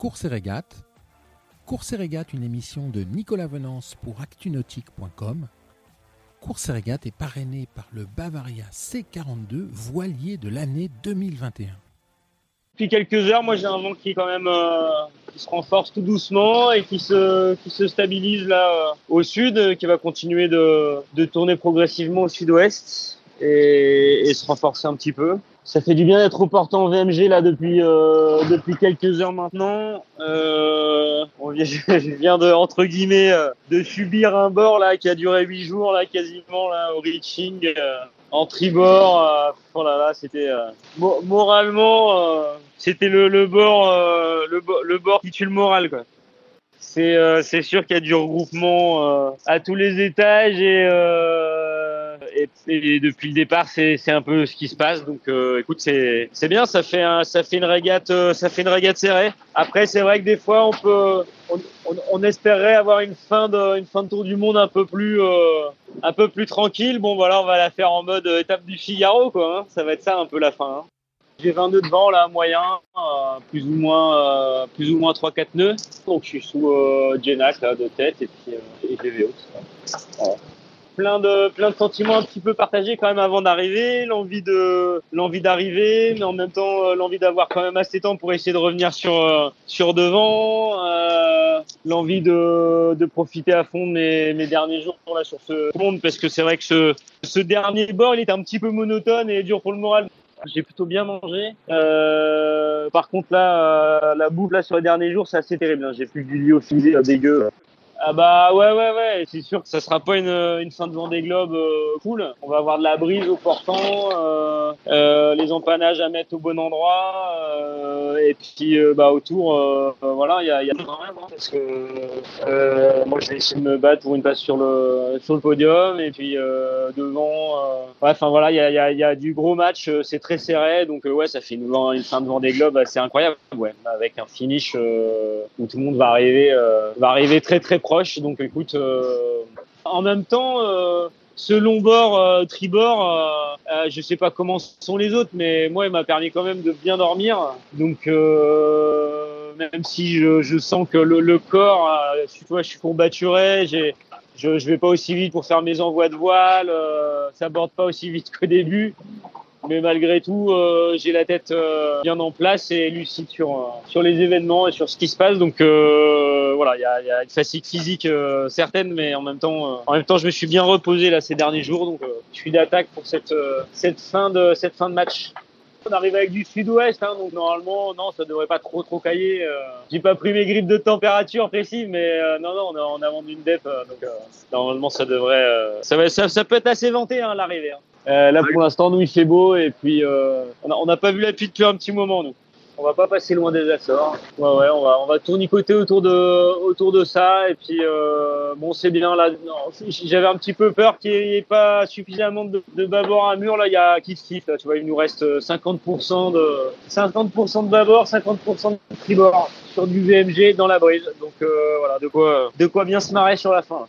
Course et régate. Course et régate, une émission de Nicolas Venance pour actunautique.com. Course et régate est parrainée par le Bavaria C42, voilier de l'année 2021. Depuis quelques heures, moi j'ai un vent qui quand même euh, qui se renforce tout doucement et qui se qui se stabilise là euh, au sud, euh, qui va continuer de, de tourner progressivement au sud-ouest et, et se renforcer un petit peu ça fait du bien d'être au portant VMG là depuis euh, depuis quelques heures maintenant. Euh, on vient, je viens de entre guillemets euh, de subir un bord là qui a duré huit jours là quasiment là au reaching euh, en tribord. Euh, oh là là, c'était moralement c'était le, le bord le, le bord qui tue le moral quoi. C'est c'est sûr qu'il y a du regroupement à tous les étages et et, depuis le départ, c'est un peu ce qui se passe. Donc, euh, écoute, c'est bien. Ça fait un, ça fait une régate, euh, ça fait une régate serrée. Après, c'est vrai que des fois, on peut, espérerait avoir une fin de, tour du monde un peu plus, euh, un peu plus tranquille. Bon, voilà, on va la faire en mode étape du Figaro. Hein. Ça va être ça un peu la fin. Hein. J'ai 20 nœuds de vent là, moyen, plus ou moins, plus ou moins 3-4 nœuds. Donc, je suis sous euh, là de tête et puis et GVO. Voilà plein de plein de sentiments un petit peu partagés quand même avant d'arriver, l'envie de l'envie d'arriver, mais en même temps euh, l'envie d'avoir quand même assez de temps pour essayer de revenir sur euh, sur devant, euh, l'envie de, de profiter à fond de mes, mes derniers jours là sur ce monde parce que c'est vrai que ce ce dernier bord il est un petit peu monotone et dur pour le moral. J'ai plutôt bien mangé. Par contre là, la bouffe là sur les derniers jours, c'est assez terrible. Hein. J'ai plus du lyophilisé dégueu. Ah bah ouais ouais ouais, c'est sûr que ça sera pas une, une fin de Vendée Globe euh, cool. On va avoir de la brise au portant, euh, euh, les empannages à mettre au bon endroit, euh, et puis euh, bah autour, euh, voilà, il y a, y a même hein, parce que moi je vais essayer de me battre pour une place sur le sur le podium, et puis devant, ouais, enfin voilà, il y a, y, a, y a du gros match, c'est très serré, donc ouais, ça fait une, une fin de Vendée Globe assez incroyable, ouais, avec un finish où tout le monde va arriver, va arriver très très proche donc écoute, euh, en même temps, euh, ce long bord, euh, tribord, je sais pas comment sont les autres, mais moi, il m'a permis quand même de bien dormir. Donc, même si je, sens que le, corps, tu vois, je suis courbaturé, j'ai, je, je vais pas aussi vite pour faire mes envois de voile, ça borde pas aussi vite qu'au début mais malgré tout, euh, j'ai la tête euh, bien en place et lucide sur euh, sur les événements et sur ce qui se passe. Donc voilà, il y a, une fatigue physique certaine, mais en même temps, en même temps, je me suis bien reposé là ces derniers jours, donc je suis d'attaque pour cette cette fin de cette fin de match. On arrive avec du sud-ouest, hein, donc normalement, non, ça devrait pas trop trop cailler. Euh. J'ai pas pris mes grippes de température précises, mais non, non, on a, on a vendu une dep, donc normalement ça devrait, ça, ça, ça, peut être assez vanté hein, l'arrivée. Hein. Euh, là, pour l'instant, nous, il fait beau et puis euh, on n'a pas vu la pluie depuis un petit moment, nous. On va pas passer loin des Açores. Ouais, ouais, on va, on va tournicoter autour de, autour de ça. Et puis, euh, bon, c'est bien. Là, j'avais un petit peu peur qu'il n'y ait pas suffisamment de, de bâbord à mur. Là, il y a kiff kiff. Là, tu vois, il nous reste 50% de, 50% de bâbord, 50% de tribord sur du VMG dans la brise. Donc, euh, voilà, de quoi, de quoi bien se marrer sur la fin.